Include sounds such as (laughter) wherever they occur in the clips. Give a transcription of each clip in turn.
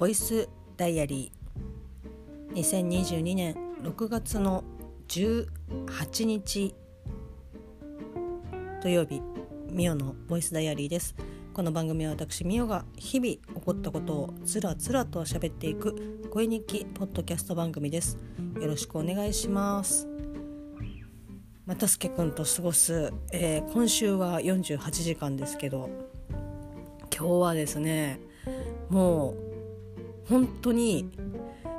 ボイスダイアリー。2022年6月の18日。土曜日ミオのボイスダイアリーです。この番組は私ミオが日々起こったことをつらつらと喋っていく声日記ポッドキャスト番組です。よろしくお願いします。またすけくんと過ごす、えー、今週は48時間ですけど今日はですねもう本当に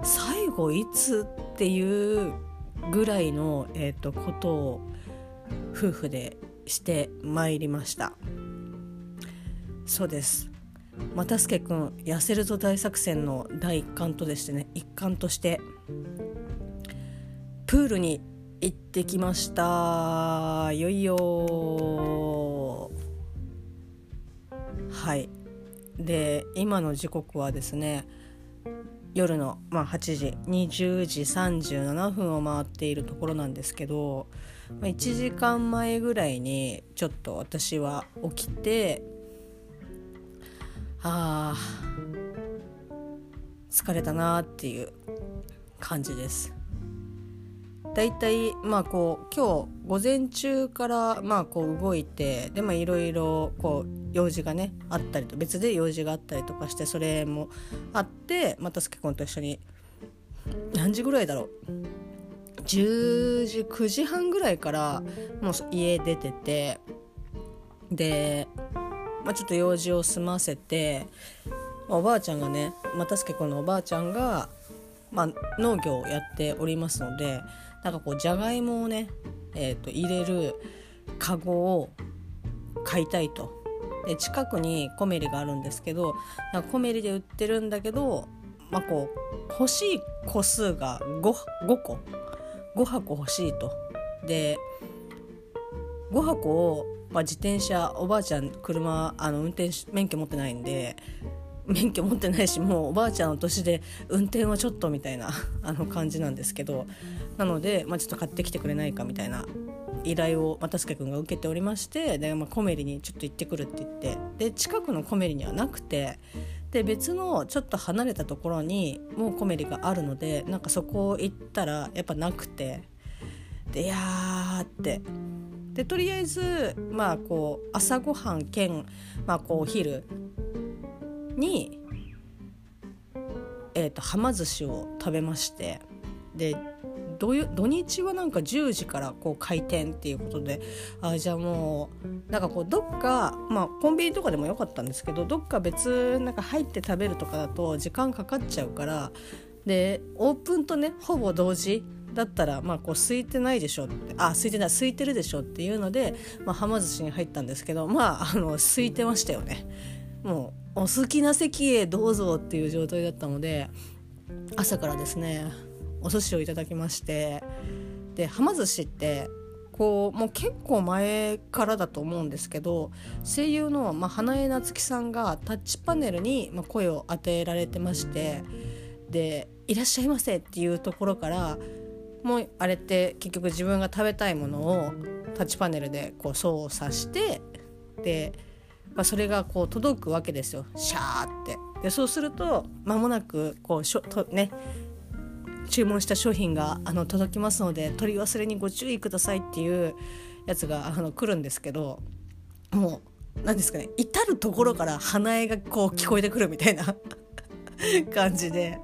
最後いつっていうぐらいの、えーと、ことを夫婦でしてまいりました。そうです。又助君痩せるぞ大作戦の第一環とでしてね一環としてプールに行ってきました。いよいよはい。で今の時刻はですね夜の、まあ、8時20時37分を回っているところなんですけど、1時間前ぐらいにちょっと私は起きてあ疲れたなっていう感じです。だいたいまあこう今日午前中からまあこう動いてでまあいろいろこう用事がねあったりと別で用事があったりとかしてそれもあってまたすけくんと一緒に何時ぐらいだろう？10時9時半ぐらいからもう家出ててで、まあ、ちょっと用事を済ませておばあちゃんがねまたすけくんのおばあちゃんが、まあ、農業をやっておりますのでなんかこうじゃがいもをね、えーと、入れるカゴを買いたいとで近くにコメリがあるんですけどなんかコメリで売ってるんだけど、まあ、こう欲しい個数が 5, 5個5箱欲しいと。で5箱を、まあ、自転車おばあちゃん車あの運転免許持ってないんで免許持ってないしもうおばあちゃんの年で運転はちょっとみたいな (laughs) あの感じなんですけどなので、まあ、ちょっと買ってきてくれないかみたいな依頼を又助君が受けておりましてで、まあ、コメリにちょっと行ってくるって言ってで近くのコメリにはなくてで別のちょっと離れたところにもうコメリがあるのでなんかそこ行ったらやっぱなくてでいやーって。でとりあえずまあこう朝ごはん兼、まあ、こうお昼に、えーと、はま寿司を食べましてで土日はなんか10時からこう開店っていうことであじゃあもうなんかこうどっかまあコンビニとかでもよかったんですけどどっか別なんか入って食べるとかだと時間かかっちゃうからでオープンとねほぼ同時だったらまあこう空いてないでしょってあ空いてない空いてるでしょっていうので、まあ、はま寿司に入ったんですけどまああの空いてましたよね。もうお好きな席へどうぞっていう状態だったので朝からですねお寿司をいただきましてではま寿司ってこうもう結構前からだと思うんですけど声優の、まあ、花江夏樹さんがタッチパネルに、まあ、声を当てられてましてで「いらっしゃいませ」っていうところからもうあれって結局自分が食べたいものをタッチパネルでこう操作してでまあ、それがこう届くわけですよシャーって。でそうすると間もなくこうしょとね注文した商品があの届きますので取り忘れにご注意くださいっていうやつがあの来るんですけどもう何ですかね至る所から鼻絵がこう聞こえてくるみたいな (laughs) 感じで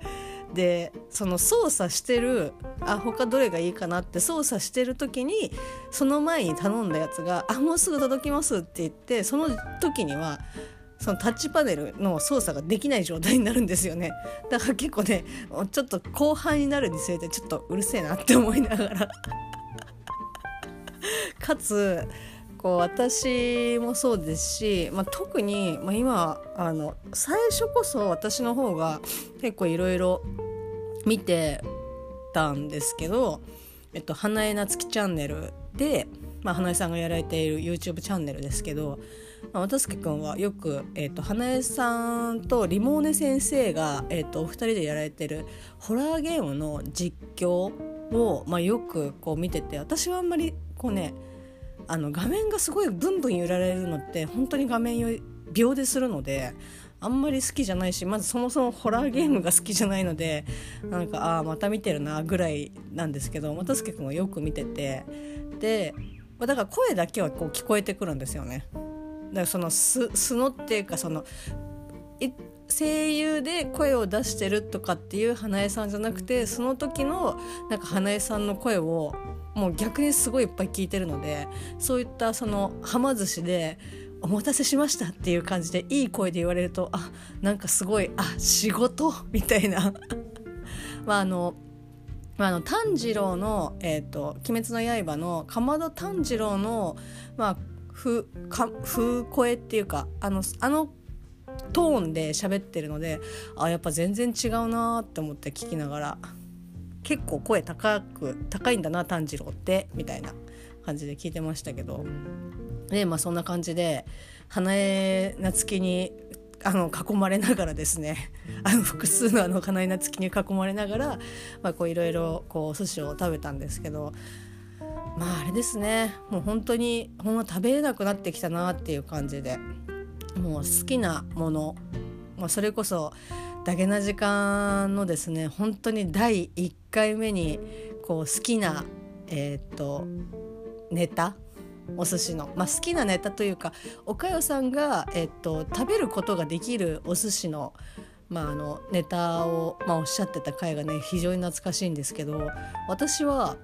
でその操作してるあ他どれがいいかなって操作してる時にその前に頼んだやつが「あもうすぐ届きます」って言ってその時にはそのタッチパネルの操作ができない状態になるんですよね。だから結構ねちょっと後半になるにつれてちょっとうるせえなって思いながら。(laughs) かつこう私もそうですし、まあ、特に、まあ、今あの最初こそ私の方が結構いろいろ見てたんですけど「えっと、花江夏樹チャンネルで」まあ、花江さんがやられている YouTube チャンネルですけど、まあ、渡助君はよく、えっと、花江さんとリモーネ先生が、えっと、お二人でやられてるホラーゲームの実況を、まあ、よくこう見てて私はあんまりこうねあの画面がすごいブンブン揺られるのって本当に画面秒でするのであんまり好きじゃないしまずそもそもホラーゲームが好きじゃないのでなんかああまた見てるなぐらいなんですけど又助君はよく見ててでだから声だけはこう聞こえてくるんですよね。だからその素のっていうかその声優で声を出してるとかっていう花江さんじゃなくてその時のなんか花江さんの声をもう逆にすごいいっぱい聞いてるのでそういったそのはま寿司で「お待たせしました」っていう感じでいい声で言われるとあなんかすごいあ仕事？(laughs) みたいな。まああのまあ、あの炭治郎の「えーと、鬼滅の刃」の竈門炭治郎の、まあ、風か声っていうかあのあのトーンで喋ってるのであやっぱ全然違うなって思って聞きながら。結構声高く高いんだな炭治郎ってみたいな感じで聞いてましたけど。でまあそんな感じで花江夏樹にあの囲まれながらですねあの複数のあの花江夏樹に囲まれながら、まあ、こういろいろこう寿司を食べたんですけどまああれですねもう本当にほんま食べれなくなってきたなっていう感じでもう好きなもの、まあ、それこそダゲな時間のですね本当に第1回目にこう好きなえっ、とネタお寿司の、まあ、好きなネタというかおかよさんが、えっと、食べることができるお寿司の,、まあ、あのネタを、まあ、おっしゃってた回がね非常に懐かしいんですけど私は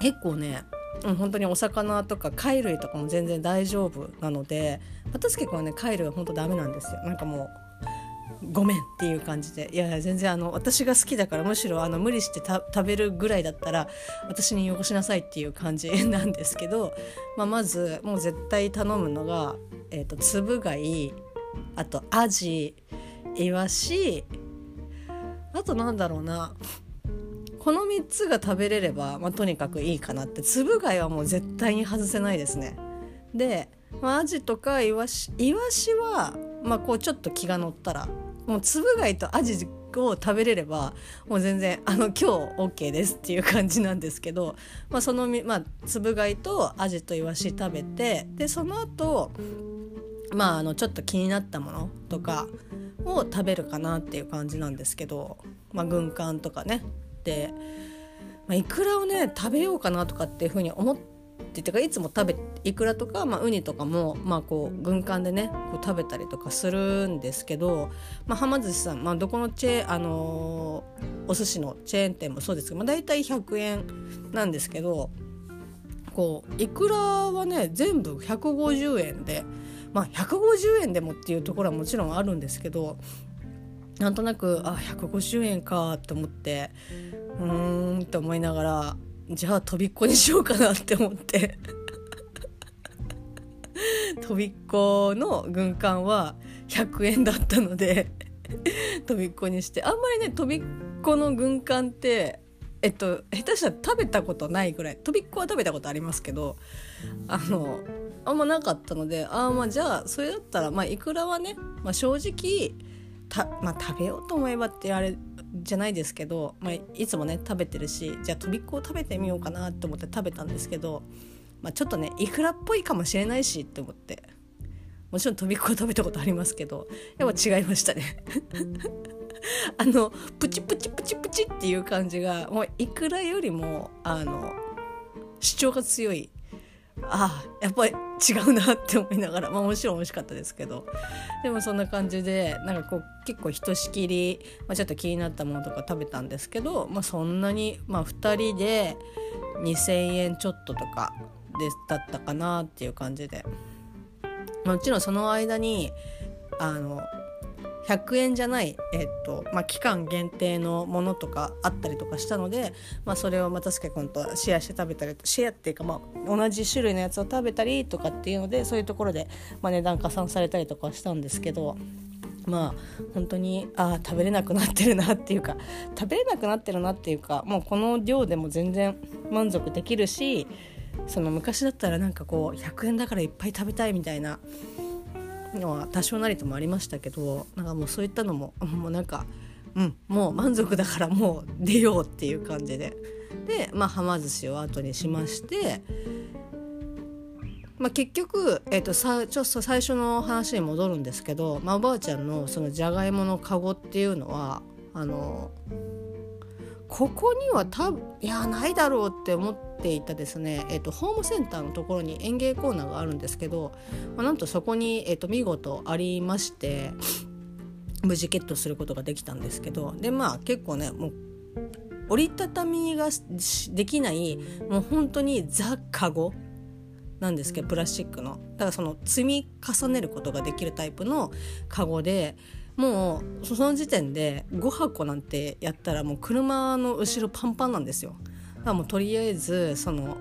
結構ね、本当にお魚とか貝類とかも全然大丈夫なので私結構ね貝類は本当ダメなんですよ。なんかもうごめんっていう感じでいやいや全然あの私が好きだからむしろあの無理して食べるぐらいだったら私に汚しなさいっていう感じなんですけど、(laughs) まあ、まずもう絶対頼むのが、えーと、つぶ貝あとアジイワシあとなんだろうなこの3つが食べれれば、まあ、とにかくいいかなってつぶ貝はもう絶対に外せないですね。で、まあ、アジとかイワシイワシは、まあ、こうちょっと気が乗ったらもうつぶ貝とアジを食べれればもう全然あの今日 OK ですっていう感じなんですけど、まあ、その、まあ、つぶ貝とアジとイワシ食べてでその後まああのちょっと気になったものとかを食べるかなっていう感じなんですけど、まあ、軍艦とかね。で、まあ、イクラをね食べようかなとかっていうふうに思ってっててかいつも食べイクラとか、まあ、ウニとかも、まあ、こう軍艦でねこう食べたりとかするんですけど、まあ、はま寿司さん、まあ、どこのチェ、あのー、お寿司のチェーン店もそうですけど、まあ、大体100円なんですけどこうイクラはね全部150円で。まあ、150円でもっていうところはもちろんあるんですけどなんとなくあ150円かって思ってうーんって思いながらじゃあ飛びっこにしようかなって思って。飛びっこの軍艦は100円だったので飛びっこにして。あんまりね飛びっこの軍艦ってえっと下手したら食べたことないぐらい。飛びっこは食べたことありますけどあのあんまなかったのでああまあじゃあそれだったらまあいくらはね、まあ、正直た、まあ、食べようと思えばってあれじゃないですけど、まあ、いつもね食べてるしじゃあとびっこを食べてみようかなって思って食べたんですけど、まあ、ちょっとねいくらっぽいかもしれないしって思って。もちろんとびっこ食べたことありますけどやっぱ違いましたね。(laughs) あのプチプチプチプチっていう感じがもういくらよりもあの主張が強いあやっぱり違うなって思いながらまあもちろん美味しかったですけど。でもそんな感じでなんかこう結構ひとしきり、まあ、ちょっと気になったものとか食べたんですけど、まあ、そんなに、まあ、2人で2,000円ちょっととかでだったかなっていう感じで。もちろんその間にあの100円じゃない、えっとまあ、期間限定のものとかあったりとかしたので、まあ、それを又助君とシェアして食べたりシェアっていうか、まあ、同じ種類のやつを食べたりとかっていうのでそういうところで、まあ、値段加算されたりとかしたんですけど。まあ本当にあ食べれなくなってるなっていうか食べれなくなってるなっていうかもうこの量でも全然満足できるしその昔だったらなんかこう100円だからいっぱい食べたいみたいなのは多少なりともありましたけどなんかもうそういったのも (laughs) もうなんかうんもう満足だからもう出ようっていう感じで。でまあはま寿司を後にしましてまあ、結局、えー、とさちょっと最初の話に戻るんですけど、まあ、おばあちゃんのそのじゃがいものカゴっていうのはあのここには多分いやないだろうって思っていたですね、えーと、ホームセンターのところに園芸コーナーがあるんですけど、まあ、なんとそこに、えーと、見事ありまして無事ゲットすることができたんですけどでまあ結構ねもう折りたたみができないもう本当にザ・カゴなんですけどプラスチックの。だからその積み重ねることができるタイプのカゴでもうその時点で5箱なんてやったらもう車の後ろパンパンなんですよだからもうとりあえずその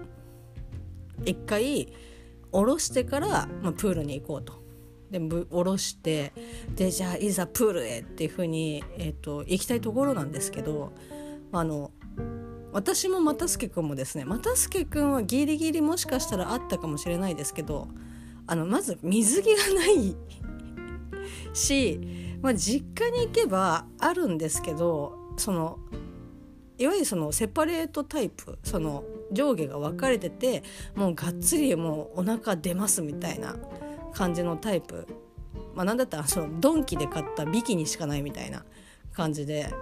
一回下ろしてから、まあ、プールに行こうと。で下ろしてでじゃあいざプールへっていうふうに、えーと、行きたいところなんですけどあの私も又助君もですね又助君はギリギリもしかしたらあったかもしれないですけどあのまず水着がないしまあ、実家に行けばあるんですけどそのいわゆるそのセパレートタイプその上下が分かれててもうがっつりもうお腹出ますみたいな感じのタイプ。まあ何だったらそのドンキで買ったビキニしかないみたいな感じで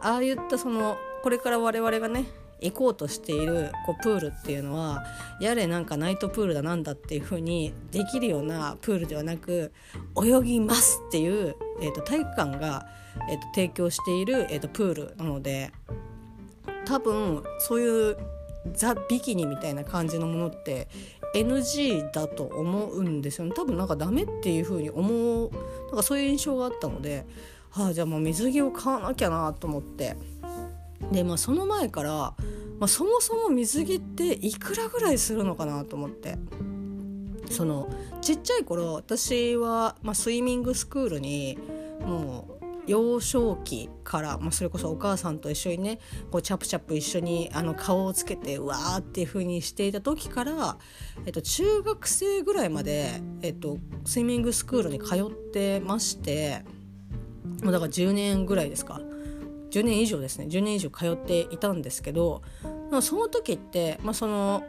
ああいったそのこれから我々がね行こうとしているこうプールっていうのはやれなんかナイトプールだなんだっていう風にできるようなプールではなく泳ぎますっていう、えーと、体育館が、えーと、提供している、えーと、プールなので多分そういうザ・ビキニみたいな感じのものって NG だと思うんですよね多分なんかダメっていう風に思うなんかそういう印象があったので、はあ、じゃあもう水着を買わなきゃなと思って。でまあその前から、まあ、そもそも水着っていくらぐらいするのかなと思って。そのちっちゃい頃私は、まあ、スイミングスクールにもう幼少期から、まあ、それこそお母さんと一緒にねこうチャプチャプ一緒にあの顔をつけてうわーっていう風にしていた時から、えっと、中学生ぐらいまで、えっと、スイミングスクールに通ってましてもうだから10年ぐらいですか。10年以上ですね10年以上通っていたんですけどその時って、まあ、その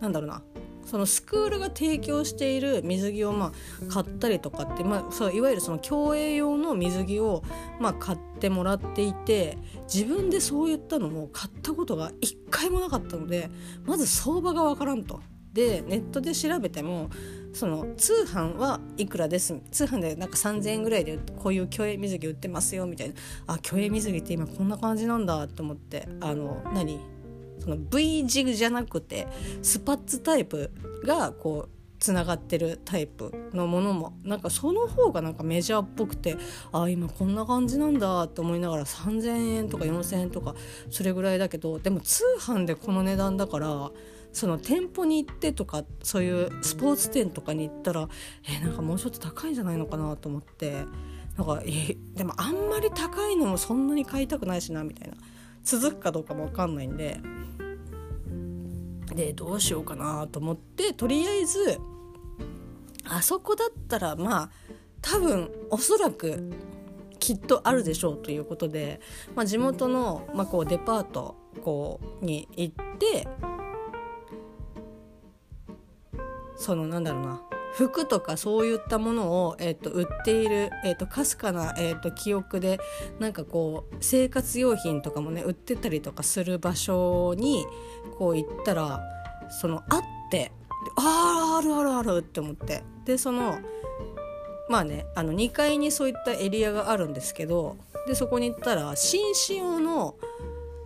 なんだろうなそのスクールが提供している水着をまあ買ったりとかって、まあ、そういわゆるその競泳用の水着をまあ買ってもらっていて自分でそういったのを買ったことが一回もなかったのでまず相場がわからんと。でネットで調べてもその通販はいくらです通販でなんか3,000円ぐらいでこういう虚栄水着売ってますよみたいな。あ虚栄水着って今こんな感じなんだと思って。あの何？その V 字じゃなくてスパッツタイプがこうつながってるタイプのものもなんかその方がなんかメジャーっぽくてあ今こんな感じなんだと思いながら3,000円とか4,000円とかそれぐらいだけどでも通販でこの値段だからその店舗に行ってとかそういうスポーツ店とかに行ったらえなんかもうちょっと高いんじゃないのかなと思ってなんかえでもあんまり高いのもそんなに買いたくないしなみたいな。続くかどうかも分かんないんで。でどうしようかなと思ってとりあえずあそこだったらまあ多分おそらくきっとあるでしょうということで、まあ、地元の、まあ、こうデパートこうに行ってそのなんだろうな服とかそういったものを、えーと、売っている、えー、かすかな、えーと、記憶でなんかこう生活用品とかもね売ってたりとかする場所にこう行ったらそのあってあああるあるあるって思ってでそのまあねあの2階にそういったエリアがあるんですけどでそこに行ったら紳士用の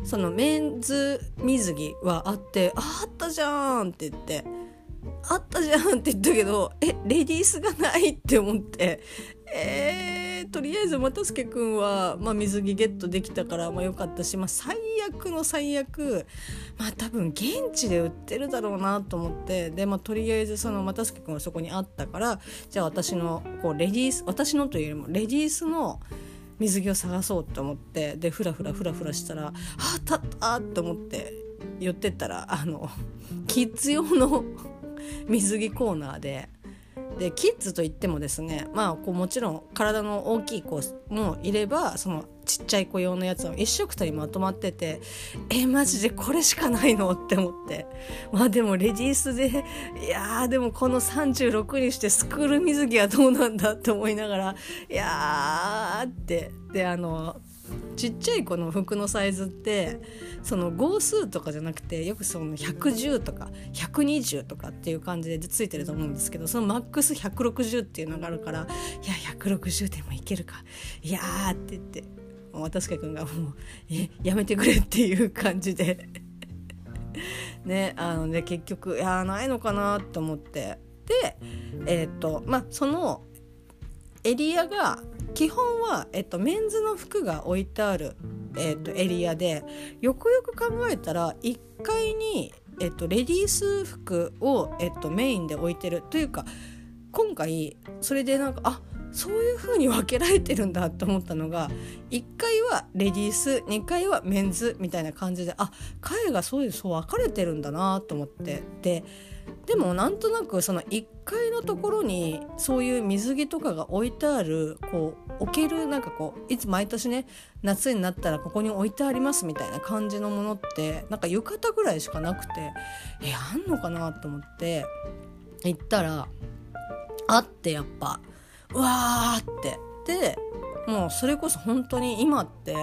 そのメンズ水着はあってあったじゃんって言って。あったじゃんって言ったけどえレディースがないって思って。えー、とりあえず又助君は、まあ、水着ゲットできたから、まあ、よかったし、まあ、最悪の最悪まあ多分現地で売ってるだろうなと思って。で、まあ、とりあえずその又助君はそこにあったからじゃあ私のこうレディース私のというよりもレディースの水着を探そうと思って。でふらふらふらふらしたら「あったった」と思って寄ってったらあのキッズ用の水着コーナーで。でキッズといってもですねまあこうもちろん体の大きい子もいればそのちっちゃい子用のやつは一色たにまとまっててえマジでこれしかないのって思って。まあでもレディースでいやーでもこの36にしてスクール水着はどうなんだって思いながらいやーって。であのちっちゃい子の服のサイズってその号数とかじゃなくてよくその110とか120とかっていう感じでついてると思うんですけどそのマックス160っていうのがあるから「いや160でもいけるか。いや」って言って。渡助君がもう「えやめてくれ」っていう感じで。(laughs) ねあのね結局いやないのかなと思って。でえっ、とまあそのエリアが基本は、えっと、メンズの服が置いてある、えっと、エリアでよくよく考えたら1階に、えっと、レディース服を、えっと、メインで置いてるというか今回それでなんかあそういう風に分けられてるんだと思ったのが1階はレディース2階はメンズみたいな感じであ階がそういうそう分かれてるんだなと思ってででもなんとなくその1階のところにそういう水着とかが置いてあるこう置けるなんかこういつ毎年ね夏になったらここに置いてありますみたいな感じのものってなんか浴衣ぐらいしかなくてえあんのかなと思って行ったらあってやっぱうわーって。でもうそれこそ本当に今って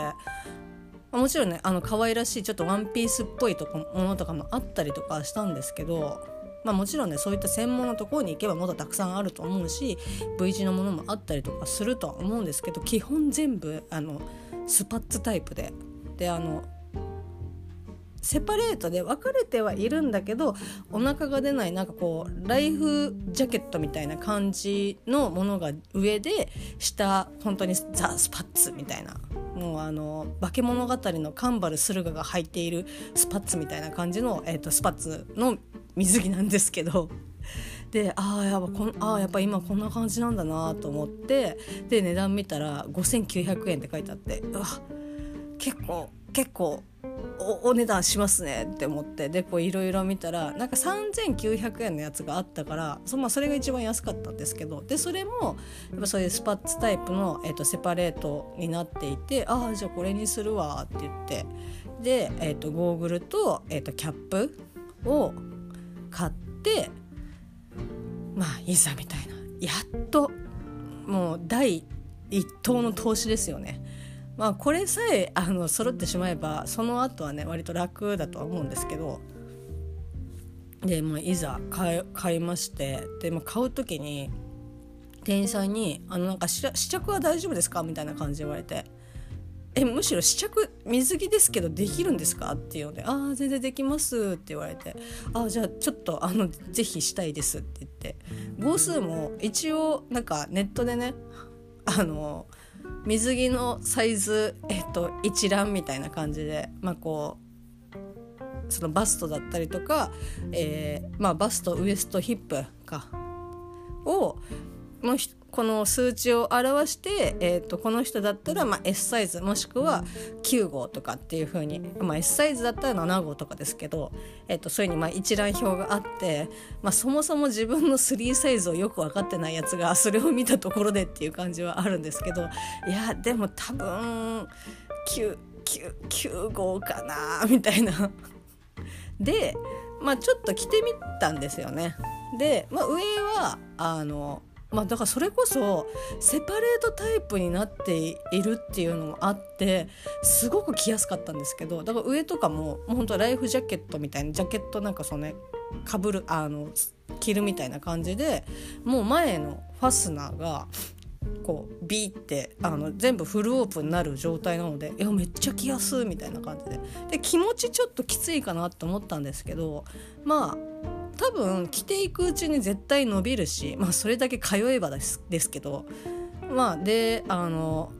もちろんねあの可愛らしいちょっとワンピースっぽいとかものとかもあったりとかしたんですけどまあ、もちろんねそういった専門のところに行けばもっとたくさんあると思うし V 字のものもあったりとかするとは思うんですけど基本全部あのスパッツタイプで。であのセパレートで分かれてはいるんだけどお腹が出ないなんかこうライフジャケットみたいな感じのものが上で下本当にザ・スパッツみたいな。もうあの化け物語のカンバル駿河が履いているスパッツみたいな感じの、えーとスパッツの水着なんですけど。(laughs) であやっぱこんあやっぱ今こんな感じなんだなと思って。で値段見たら5900円って書いてあって。うわ結構結構お値段しますねって思って。でこういろいろ見たらなんか3900円のやつがあったからそ,、まあ、それが一番安かったんですけど。でそれもやっぱそういうスパッツタイプの、えーと、セパレートになっていてああじゃあこれにするわって言って。で、えーと、ゴーグルと,、えーとキャップを買ってまあいざみたいなやっともう第一党の投資ですよね。まあこれさえあの揃ってしまえばその後はね割と楽だとは思うんですけどで、まあ、いざ買い買いましてで、まあ、買う時に店員さんに「あのなんか試着は大丈夫ですか?」みたいな感じで言われてえむしろ試着水着ですけどできるんですか?」っていうので「ああ全然できます」って言われて「ああじゃあちょっとあの (laughs) ぜひしたいです」って言って号数も一応なんかネットでねあの水着のサイズ、えっと、一覧みたいな感じでまあこうそのバストだったりとか、えーまあ、バストウエストヒップかをのこの数値を表して、えーと、この人だったら、まあ、S サイズもしくは9号とかっていう風に、まあ、S サイズだったら7号とかですけど、えーと、そういうふうにまあ一覧表があって、まあ、そもそも自分の3サイズをよく分かってないやつがそれを見たところでっていう感じはあるんですけどいやでも多分 9, 9, 9号かなみたいな。でまあちょっと着てみたんですよね。で、まあ、上はあのまあ、だからそれこそセパレートタイプになっているっていうのもあってすごく着やすかったんですけどだから上とかももう本当ライフジャケットみたいなジャケットなんかそのねかぶるあの着るみたいな感じでもう前のファスナーがこうビーってあの全部フルオープンになる状態なのでいやめっちゃ着やすいみたいな感じで。で気持ちちょっときついかなと思ったんですけどまあ多分着ていくうちに絶対伸びるし、まあ、それだけ通えばですですけど。まあであの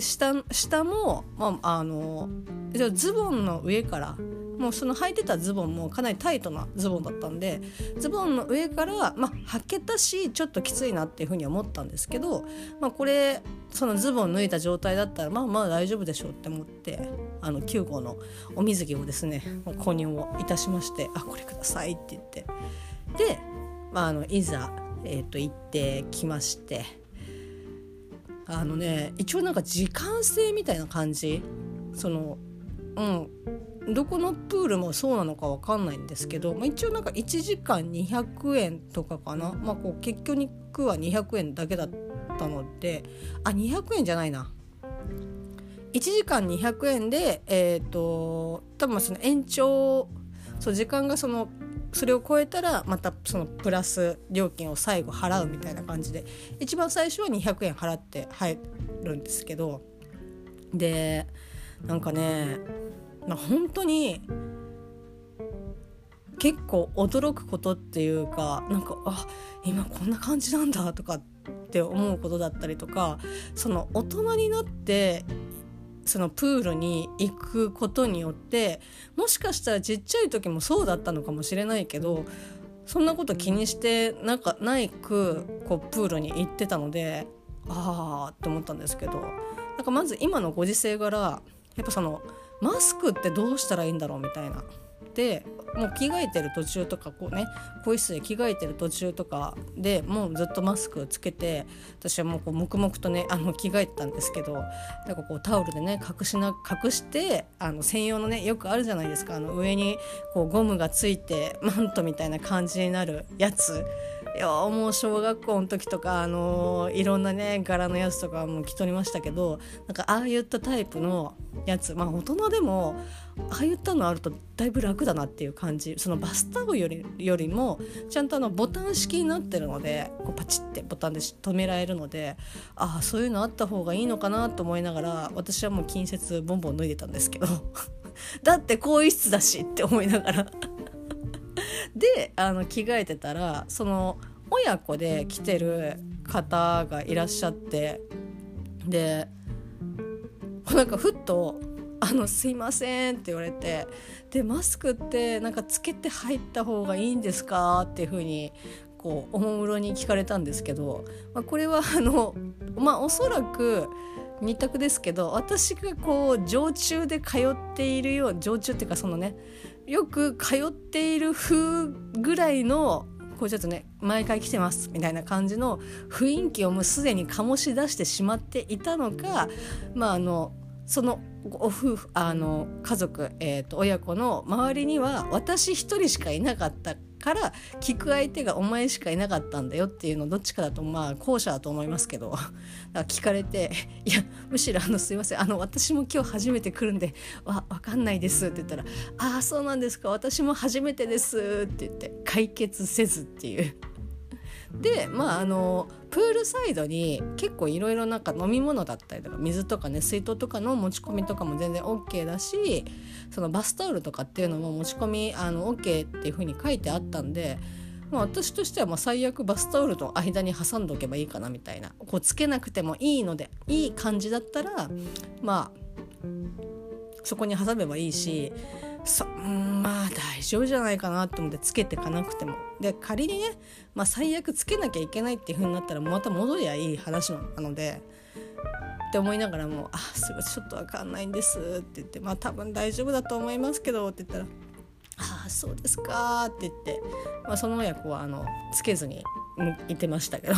下下も、まあ、あのじゃズボンの上からもうその履いてたズボンもかなりタイトなズボンだったんでズボンの上から、まあ、履けたしちょっときついなっていうふうに思ったんですけど、まあ、これそのズボン脱いだ状態だったらまあまあ大丈夫でしょうって思ってあの9号のお水着をですね購入をいたしまして「あこれください」って言って。でまあ、あのいざ、えー、と行ってきましてあのね一応なんか時間制みたいな感じ。そのうん。どこのプールもそうなのか分かんないんですけど、まあ、一応なんか1時間200円とかかな、まあ、こう結局は200円だけだったので。あ200円じゃないな。1時間200円でえっ、ー、と多分その延長そう時間がそのそれを超えたらまたそのプラス料金を最後払うみたいな感じで一番最初は200円払って入るんですけどでなんかね、まあ、本当に結構驚くことっていうかなんかあ今こんな感じなんだとかって思うことだったりとかその大人になってそのプールに行くことによってもしかしたらちっちゃい時もそうだったのかもしれないけどそんなこと気にしてなんかないくこうプールに行ってたのでああって思ったんですけどなんかまず今のご時世柄やっぱそのマスクってどうしたらいいんだろうみたいな。でもう着替えてる途中とかこうね更衣室で着替えてる途中とかでもうずっとマスクつけて私はもうこう黙々とねあの着替えてたんですけどなんかこうタオルでね隠しな隠してあの専用のねよくあるじゃないですかあの上にこうゴムがついてマントみたいな感じになるやつ。いやもう小学校の時とか、あのー、いろんなね柄のやつとかも着とりましたけどなんかああいったタイプのやつまあ大人でもああいったのあるとだいぶ楽だなっていう感じ。そのバスタオルよりよりもちゃんとあのボタン式になってるのでこうパチッてボタンで止められるのでああそういうのあった方がいいのかなと思いながら私はもう近接ボンボン脱いでたんですけど。(laughs) だって更衣室だしって思いながら。であの着替えてたらその親子で来てる方がいらっしゃってでなんかふっと「あのすいません」って言われてでマスクってなんかつけて入った方がいいんですか？っていうふうにこうおもむろに聞かれたんですけど、まあ、これはあのまあおそらく2択ですけど私がこう常駐で通っているよう常駐っていうかそのねよく通っている風ぐらいのこうちょっとね毎回来てますみたいな感じの雰囲気をもうすでに醸し出してしまっていたのかまああのそのご夫婦あの家族、えーと、親子の周りには私一人しかいなかったから聞く相手がお前しかいなかったんだよっていうのどっちかだとまあ後者だと思いますけどか聞かれて「いやむしろあのすいませんあの私も今日初めて来るんでわ分かんないです」って言ったら「ああそうなんですか私も初めてです」って言って解決せずっていう。でまああのプールサイドに結構いろいろなんか飲み物だったりとか水とかね水筒とかの持ち込みとかも全然 OK だしそのバスタオルとかっていうのも持ち込みあの OK っていう風に書いてあったんで、まあ、私としてはまあ最悪バスタオルの間に挟んどけばいいかなみたいな。こうつけなくてもいいのでいい感じだったらまあそこに挟めばいいしそまあ大丈夫じゃないかなと思ってつけてかなくても。で仮にね、まあ、最悪つけなきゃいけないっていう風になったらまた戻りゃいい話なのでって思いながらも「あすごいちょっと分かんないんです」って言って「まあ多分大丈夫だと思いますけど」って言ったら「ああそうですか」って言って、まあ、その親子はあのつけずにいてましたけど。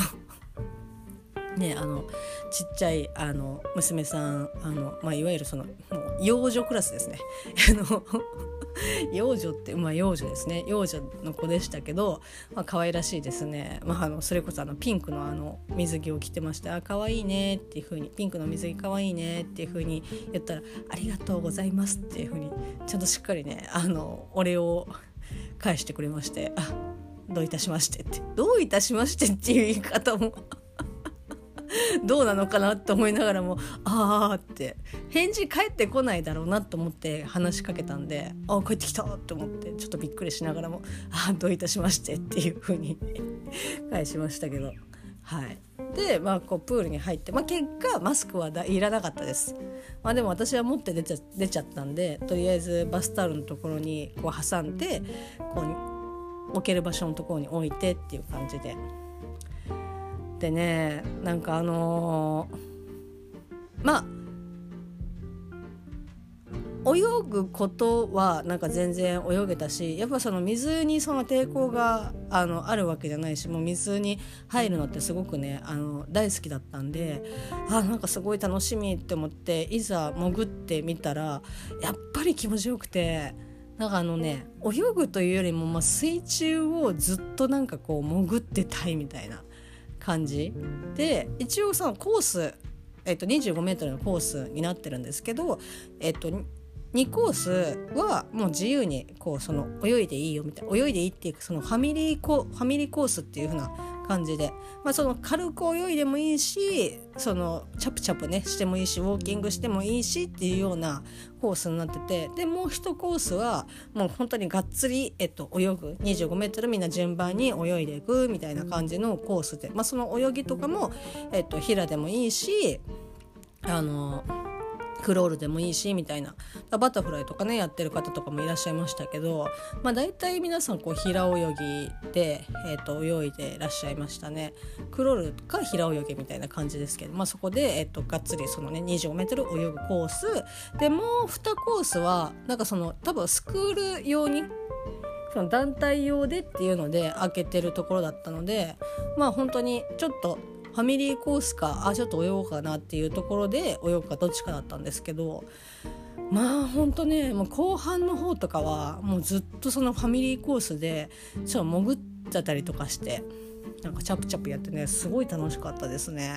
ねあのちっちゃいあの娘さんあの、まあ、いわゆるそのもう幼女クラスですね。(laughs) 幼女ってまあ幼女ですね。幼女の子でしたけど、まあ可愛らしいですね、まあ、あのそれこそあのピンクのあの水着を着てまして「あ可愛いね」っていう風に「ピンクの水着可愛いね」っていう風に言ったら「ありがとうございます」っていう風にちゃんとしっかりねあのお礼を返してくれまして「あどういたしまして」って「どういたしまして」っていう言い方も (laughs) どうなのかなって思いながらもああって返事返ってこないだろうなと思って話しかけたんでああ帰ってきたと思ってちょっとびっくりしながらもああどういたしましてっていう風に (laughs) 返しましたけど。はい。でまあこうプールに入って、まあ、結果マスクはいらなかったです、まあ、でも私は持って出ちゃ出ちゃったんでとりあえずバスタオルのところにこう挟んでこう置ける場所のところに置いてっていう感じで。でねなんかあのー、まあ泳ぐことはなんか全然泳げたしやっぱその水にその抵抗があのあるわけじゃないしもう水に入るのってすごくねあの大好きだったんであなんかすごい楽しみって思っていざ潜ってみたらやっぱり気持ちよくて。なんかあのね泳ぐというよりも、ま、水中をずっとなんかこう潜ってたいみたいな感じ。で一応そのコース、えっと、25メートルのコースになってるんですけど、えっと、2コースはもう自由にこうその泳いでいいよみたいな泳いでいいっていうそのファミリーコファミリーコースっていう風な感じで、まあ、その軽く泳いでもいいしそのチャプチャプねしてもいいしウォーキングしてもいいしっていうようなコースになってて。でもう一コースはもう本当にがっつり、えっと、泳ぐ。25m みんな順番に泳いでいくみたいな感じのコースで、まあ、その泳ぎとかも、えっと、平でもいいしあのクロールでもいいしみたいな。バタフライとかねやってる方とかもいらっしゃいましたけど、まあ、大体皆さんこう平泳ぎで、えー、と泳いでらっしゃいましたね。クロールか平泳ぎみたいな感じですけど、まあ、そこで、えー、とがっつりそのね 25m 泳ぐコース。でもう2コースはなんかその多分スクール用にその団体用でっていうので開けてるところだったのでまあ本当にちょっとファミリーコースかあちょっと泳ごうかなっていうところで泳ぐかどっちかだったんですけどまあほんとねもう後半の方とかはもうずっとそのファミリーコースでちょっと潜っちゃったりとかしてなんかチャプチャプやってねすごい楽しかったですね。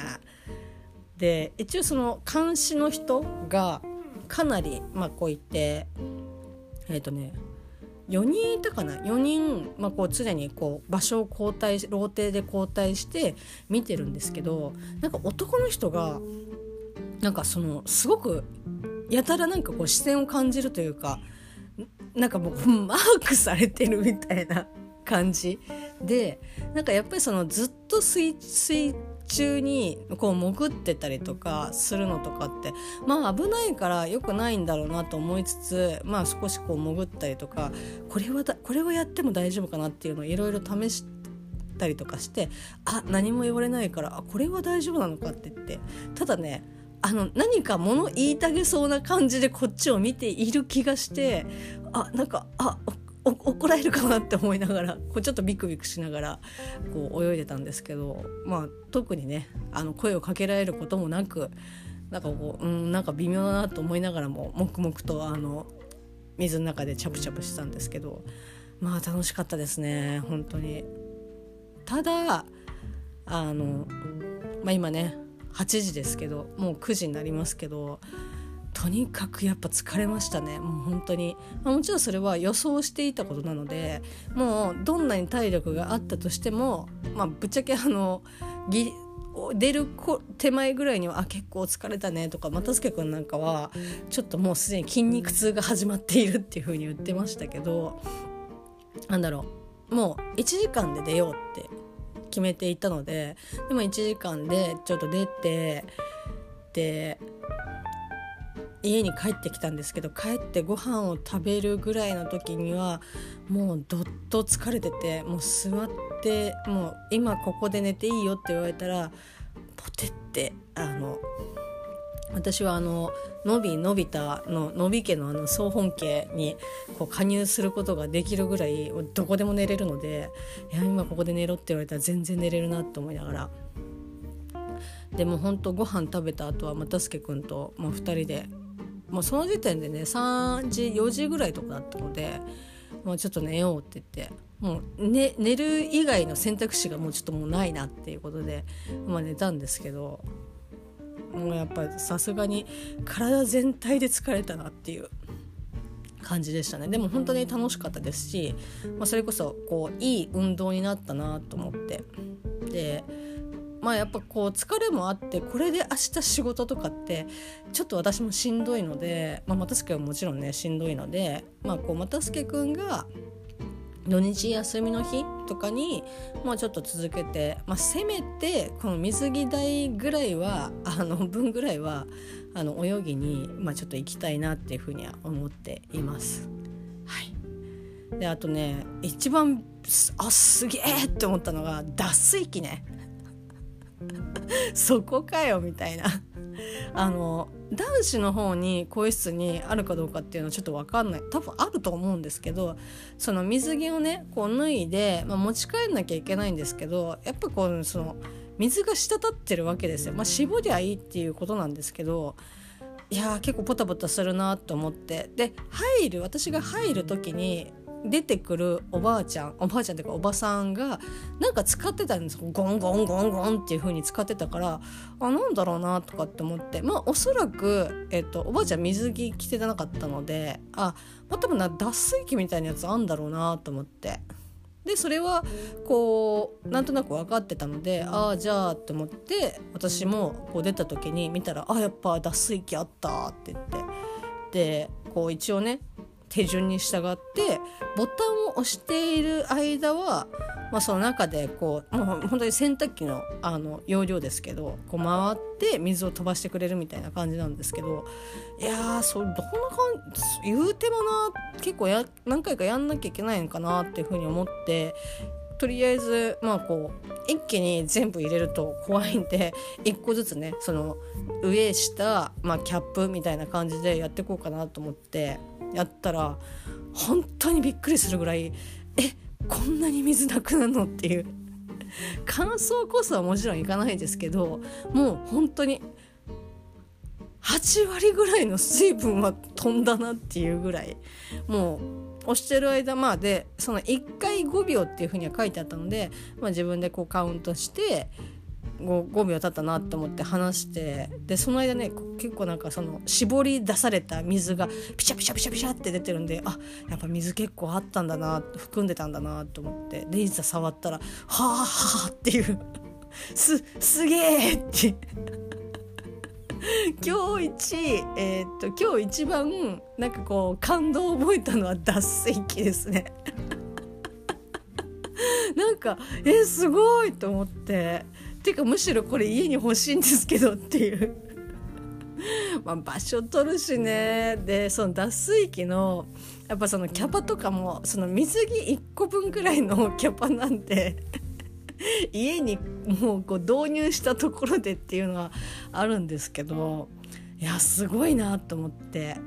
で一応その監視の人がかなりまあこう言ってえっ、ー、とね4人いたかな？4人、まあ、こう常にこう場所を交代ローテで交代して見てるんですけどなんか男の人がなんかそのすごくやたらなんかこう視線を感じるというかなんかもうマークされてるみたいな感じでなんかやっぱりそのずっと水水中にこう潜ってたりとかするのとかってまあ危ないから良くないんだろうなと思いつつまあ少しこう潜ったりとかこれはだこれをやっても大丈夫かなっていうのをいろいろ試したりとかしてあ何も言われないからあこれは大丈夫なのかって言ってただねあの何か物言いたげそうな感じでこっちを見ている気がしてあなんかあ怒られるかなって思いながらこうちょっとビクビクしながらこう泳いでたんですけど、まあ、特にねあの声をかけられることもなくなんかこう、うん、なんか微妙だなと思いながらも黙々とあの水の中でチャプチャプしてたんですけどまあ楽しかったですね本当に。ただあの、まあ、今ね8時ですけどもう9時になりますけどとにかくやっぱ疲れましたね。もう本当に、まあ、もちろんそれは予想していたことなのでもうどんなに体力があったとしても、まあ、ぶっちゃけあのぎ出る手前ぐらいにはあ結構疲れたねとか又助君なんかはちょっともうすでに筋肉痛が始まっているっていう風に言ってましたけどなんだろう。もう1時間で出ようって決めていたのででも1時間でちょっと出てで家に帰ってきたんですけど帰ってご飯を食べるぐらいの時にはもうどっと疲れててもう座ってもう今ここで寝ていいよって言われたらポテってあの私はあののびのび太ののび家のあの総本家にこう加入することができるぐらいどこでも寝れるのでいや今ここで寝ろって言われたら全然寝れるなと思いながら。でも本当ご飯食べた後は又助君ともう2人でもうその時点でね3時4時ぐらいとかだったのでもうちょっと寝ようって言ってもう、ね、寝る以外の選択肢がもうちょっともうないなっていうことで、まあ、寝たんですけどもうやっぱさすがに体全体で疲れたなっていう感じでしたね。でも本当に楽しかったですし、まあ、それこそこういい運動になったなと思ってでまあやっぱこう疲れもあってこれで明日仕事とかってちょっと私もしんどいので、まあ、又助はもちろんねしんどいので、まあ、こう又助君が土日休みの日とかにもうちょっと続けて、まあ、せめてこの水着台ぐらいはあの分ぐらいはあの泳ぎに、まあ、ちょっと行きたいなっていうふうには思っています。はい、であとね一番あすげえって思ったのが脱水機ね。(laughs) そこかよみたいな。あの男子の方に更衣室にあるかどうかっていうのはちょっと分かんない。多分あると思うんですけどその水着をねこう脱いで、まあ、持ち帰んなきゃいけないんですけどやっぱこうその水が滴ってるわけですよ。まあ、絞りゃいいっていうことなんですけどいや結構ポタポタするなと思って。で入る私が入る時に出てくるおばあちゃんおばあちゃんっていうかおばさんがなんか使ってたんですゴンゴンゴンゴンっていう風に使ってたからあなんだろうなとかって思って。まあおそらく、えっと、おばあちゃん水着着てなかったのであ、まあ、多分な脱水機みたいなやつあんだろうなと思って。でそれはこうなんとなく分かってたのでああじゃあって思って私もこう出た時に見たら「あやっぱ脱水機あった」って言って。でこう一応ね手順に従ってボタンを押している間は、まあ、その中でこうもう本当に洗濯機のあの容量ですけどこう回って水を飛ばしてくれるみたいな感じなんですけどいやーそれどんな感じ言うてもな結構や何回かやんなきゃいけないのかなっていうふうに思ってとりあえずまあこう一気に全部入れると怖いんで1個ずつねその上下、まあ、キャップみたいな感じでやっていこうかなと思って。やったら本当にびっくりするぐらいえこんなに水なくなるのっていう。(laughs) 乾燥こそはもちろんいかないですけどもう本当に8割ぐらいの水分は飛んだなっていうぐらいもう押してる間まあでその1回5秒っていうふうには書いてあったので、まあ、自分でこうカウントして 5, 5秒経ったなと思って話してでその間ね結構なんかその絞り出された水がピシャピシャピシャピシャって出てるんであやっぱ水結構あったんだな含んでたんだなと思ってでいざ触ったら「はあはあ」っていう (laughs) すすげえって (laughs) 今日一えー、っと今日一番なんかこう感動を覚えたのは脱水機ですね。(laughs) なんかえすごいと思って。ていうかむしろこれ家に欲しいんですけどっていう。(laughs) まあ場所取るしね。でその脱水機のやっぱそのキャパとかもその水着1個分くらいのキャパなんで (laughs) 家にもうこう導入したところでっていうのはあるんですけどいやすごいなと思って。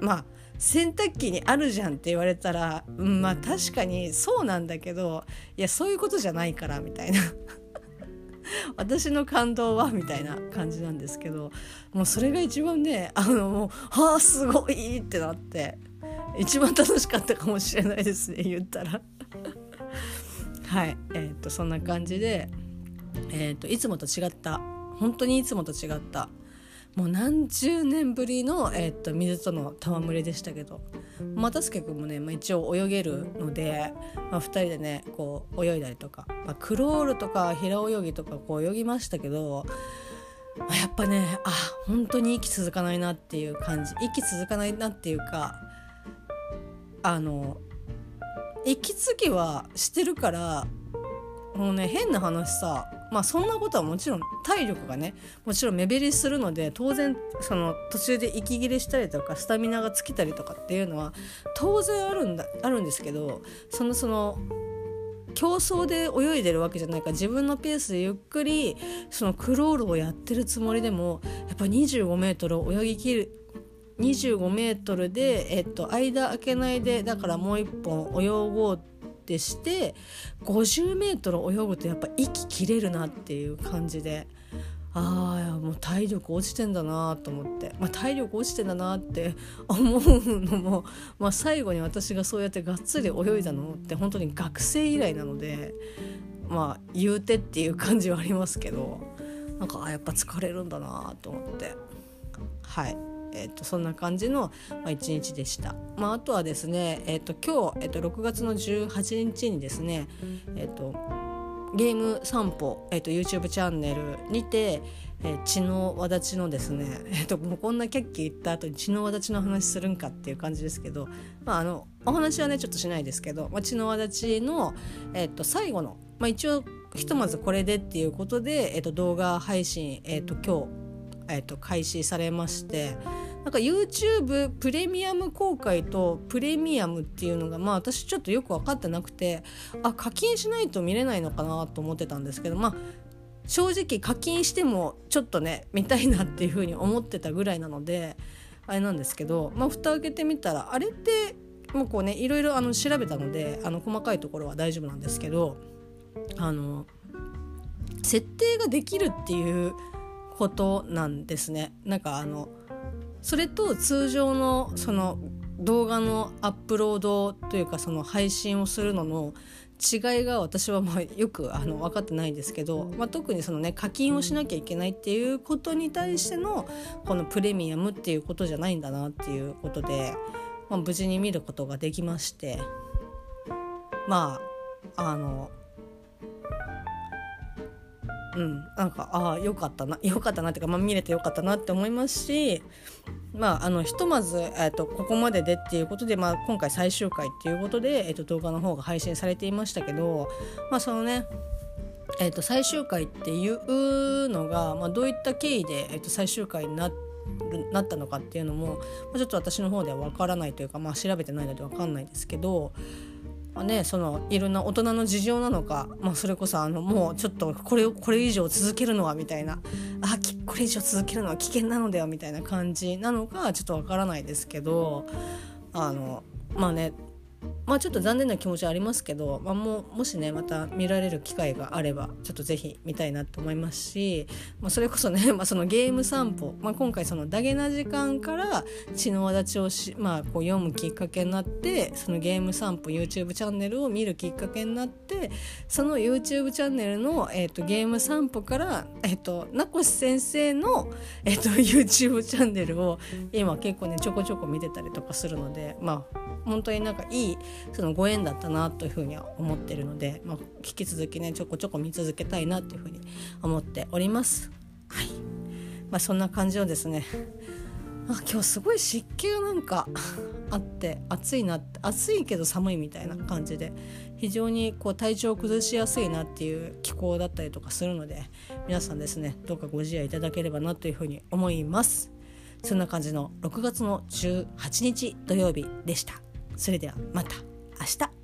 まあ洗濯機にあるじゃんって言われたら、うん、まあ確かにそうなんだけどいやそういうことじゃないからみたいな。(laughs) 私の感動はみたいな感じなんですけどもうそれが一番ねあのもう「はあすごい!」ってなって一番楽しかったかもしれないですね言ったら (laughs) はいえー、っとそんな感じで、えー、っといつもと違った本当にいつもと違ったもう何十年ぶりの、えー、っと水との戯れでしたけど又助君もね、まあ、一応泳げるので、まあ、2人でねこう泳いだりとか、まあ、クロールとか平泳ぎとかこう泳ぎましたけど、まあ、やっぱねあ本当に息続かないなっていう感じ息続かないなっていうかあの息継ぎはしてるからもうね変な話さまあそんなことはもちろん体力がねもちろん目減りするので当然その途中で息切れしたりとかスタミナが尽きたりとかっていうのは当然あるんだあるんですけどそのその競争で泳いでるわけじゃないから自分のペースでゆっくりそのクロールをやってるつもりでもやっぱ 25m 泳ぎきる 25m で、えっと、間開けないでだからもう一本泳ごうってして 50m 泳ぐとやっぱ息切れるなっていう感じでああもう体力落ちてんだなと思って、まあ、体力落ちてんだなって思うのも、まあ、最後に私がそうやってがっつり泳いだのって本当に学生以来なのでまあ言うてっていう感じはありますけどなんかあやっぱ疲れるんだなと思ってはい。えーと、そんな感じの、まあ、1日でした。まあ、あとはですね、えーと、今日、えーと、6月の18日にですね、えー、とゲーム散歩、えー、と YouTube チャンネルにて、えー、血の輪立ちのですね、えー、ともうこんなキャッキー言った後に血の輪立ちの話するんかっていう感じですけど、まあ、あのお話はねちょっとしないですけど、まあ、血の輪立ちの、えー、と最後の、まあ、一応ひとまずこれでっていうことで、えー、と動画配信、えー、と今日えー、と開始されましてなんか YouTube プレミアム公開とプレミアムっていうのがまあ私ちょっとよく分かってなくてあ課金しないと見れないのかなと思ってたんですけどまあ正直課金してもちょっとね見たいなっていうふうに思ってたぐらいなのであれなんですけど、まあ、蓋開けてみたらあれってもうこうねいろいろあの調べたのであの細かいところは大丈夫なんですけどあの設定ができるっていうことなんですね。なんかあのそれと通常のその動画のアップロードというかその配信をするのの違いが私はまあよくあの分かってないんですけど、まあ、特にそのね課金をしなきゃいけないっていうことに対してのこのプレミアムっていうことじゃないんだなっていうことで、まあ、無事に見ることができましてまああのうん。なんかああよかったなよかったなっていうか、まあ、見れてよかったなって思いますしまあ、あのひとまず、えーと、ここまででっていうことで、まあ、今回最終回っていうことで、えーと、動画の方が配信されていましたけど、まあ、そのねえーと、最終回っていうのが、まあ、どういった経緯で、えー、と最終回にななったのかっていうのも、まあ、ちょっと私の方では分からないというか、まあ、調べてないので分かんないですけど、ね、そのいろんな大人の事情なのか、まあ、それこそあのもうちょっとこれこれ以上続けるのはみたいなあこれ以上続けるのは危険なのではみたいな感じなのかちょっとわからないですけどあのまあねまあちょっと残念な気持ちはありますけど、まあ、ももしねまた見られる機会があればちょっとぜひ見たいなと思いますし、まあ、それこそね、(laughs) まあ、そのゲーム散歩、まあ、今回そのダゲな時間から血の輪立ちをし、まあ、こう読むきっかけになってそのゲーム散歩 YouTube チャンネルを見るきっかけになってその YouTube チャンネルの、えーと、ゲーム散歩から、えーと、名越先生の、えーと、と (laughs) YouTube チャンネルを今結構ねちょこちょこ見てたりとかするのでまあ本当になんかいいそのご縁だったなというふうには思ってるので、まあ、引き続きねちょこちょこ見続けたいなというふうに思っております。はい。まあ、そんな感じをですねあ今日すごい湿気がなんかあって暑いな暑いけど寒いみたいな感じで非常にこう体調を崩しやすいなっていう気候だったりとかするので皆さんですねどうかご自愛いただければなというふうに思います。そんな感じの6月の18日土曜日でした。それではまた明日。